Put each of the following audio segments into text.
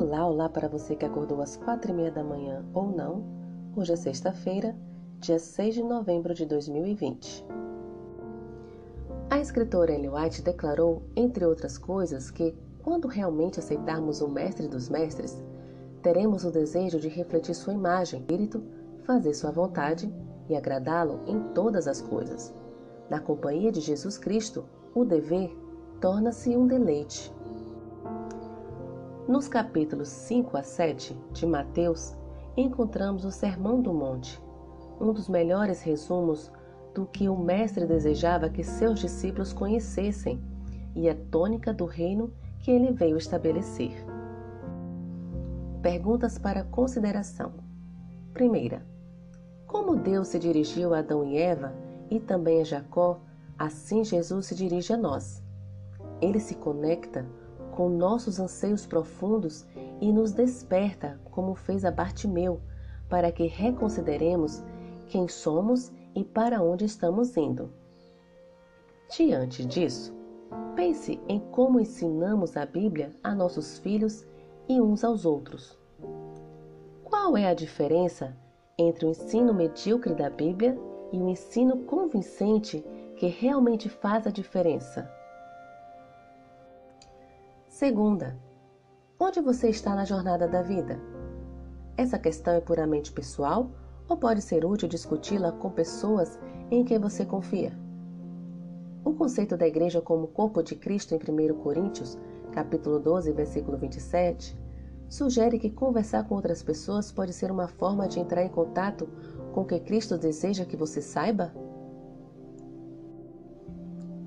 Olá, olá para você que acordou às quatro e meia da manhã ou não. Hoje é sexta-feira, dia 6 de novembro de 2020. A escritora Ellen White declarou, entre outras coisas, que quando realmente aceitarmos o Mestre dos Mestres, teremos o desejo de refletir sua imagem, espírito, fazer sua vontade e agradá-lo em todas as coisas. Na companhia de Jesus Cristo, o dever torna-se um deleite. Nos capítulos 5 a 7 de Mateus, encontramos o Sermão do Monte, um dos melhores resumos do que o Mestre desejava que seus discípulos conhecessem e a tônica do reino que ele veio estabelecer. Perguntas para consideração. Primeira, como Deus se dirigiu a Adão e Eva e também a Jacó, assim Jesus se dirige a nós. Ele se conecta com nossos anseios profundos e nos desperta, como fez a Bartimeu, para que reconsideremos quem somos e para onde estamos indo. Diante disso, pense em como ensinamos a Bíblia a nossos filhos e uns aos outros. Qual é a diferença entre o ensino medíocre da Bíblia e o ensino convincente que realmente faz a diferença? Segunda, onde você está na jornada da vida? Essa questão é puramente pessoal ou pode ser útil discuti-la com pessoas em quem você confia? O conceito da igreja como corpo de Cristo em 1 Coríntios, capítulo 12, versículo 27, sugere que conversar com outras pessoas pode ser uma forma de entrar em contato com o que Cristo deseja que você saiba?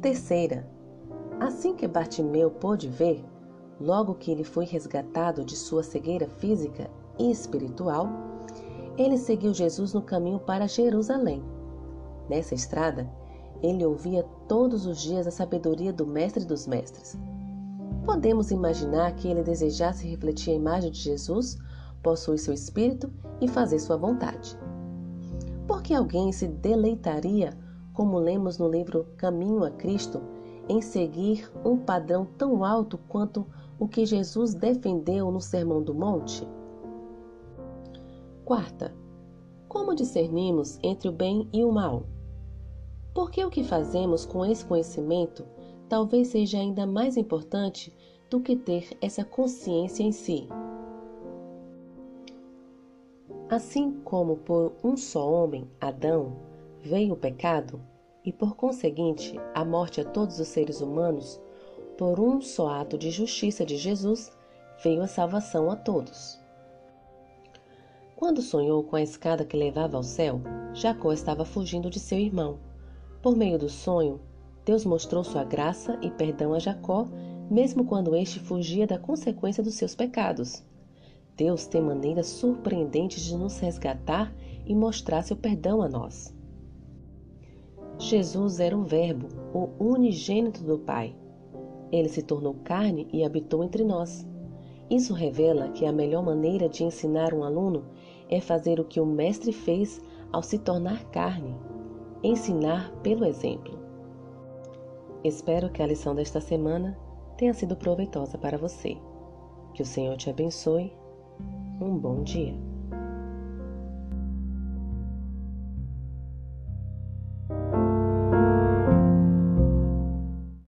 Terceira, assim que Bartimeu pôde ver, Logo que ele foi resgatado de sua cegueira física e espiritual, ele seguiu Jesus no caminho para Jerusalém. Nessa estrada, ele ouvia todos os dias a sabedoria do Mestre dos Mestres. Podemos imaginar que ele desejasse refletir a imagem de Jesus, possuir seu espírito e fazer sua vontade. Porque alguém se deleitaria, como lemos no livro Caminho a Cristo, em seguir um padrão tão alto quanto o que Jesus defendeu no Sermão do Monte? Quarta, como discernimos entre o bem e o mal? Porque o que fazemos com esse conhecimento talvez seja ainda mais importante do que ter essa consciência em si. Assim como por um só homem, Adão, veio o pecado, e por conseguinte a morte a todos os seres humanos, por um só ato de justiça de Jesus, veio a salvação a todos. Quando sonhou com a escada que levava ao céu, Jacó estava fugindo de seu irmão. Por meio do sonho, Deus mostrou sua graça e perdão a Jacó, mesmo quando este fugia da consequência dos seus pecados. Deus tem maneiras surpreendentes de nos resgatar e mostrar seu perdão a nós. Jesus era o Verbo, o unigênito do Pai. Ele se tornou carne e habitou entre nós. Isso revela que a melhor maneira de ensinar um aluno é fazer o que o Mestre fez ao se tornar carne ensinar pelo exemplo. Espero que a lição desta semana tenha sido proveitosa para você. Que o Senhor te abençoe. Um bom dia.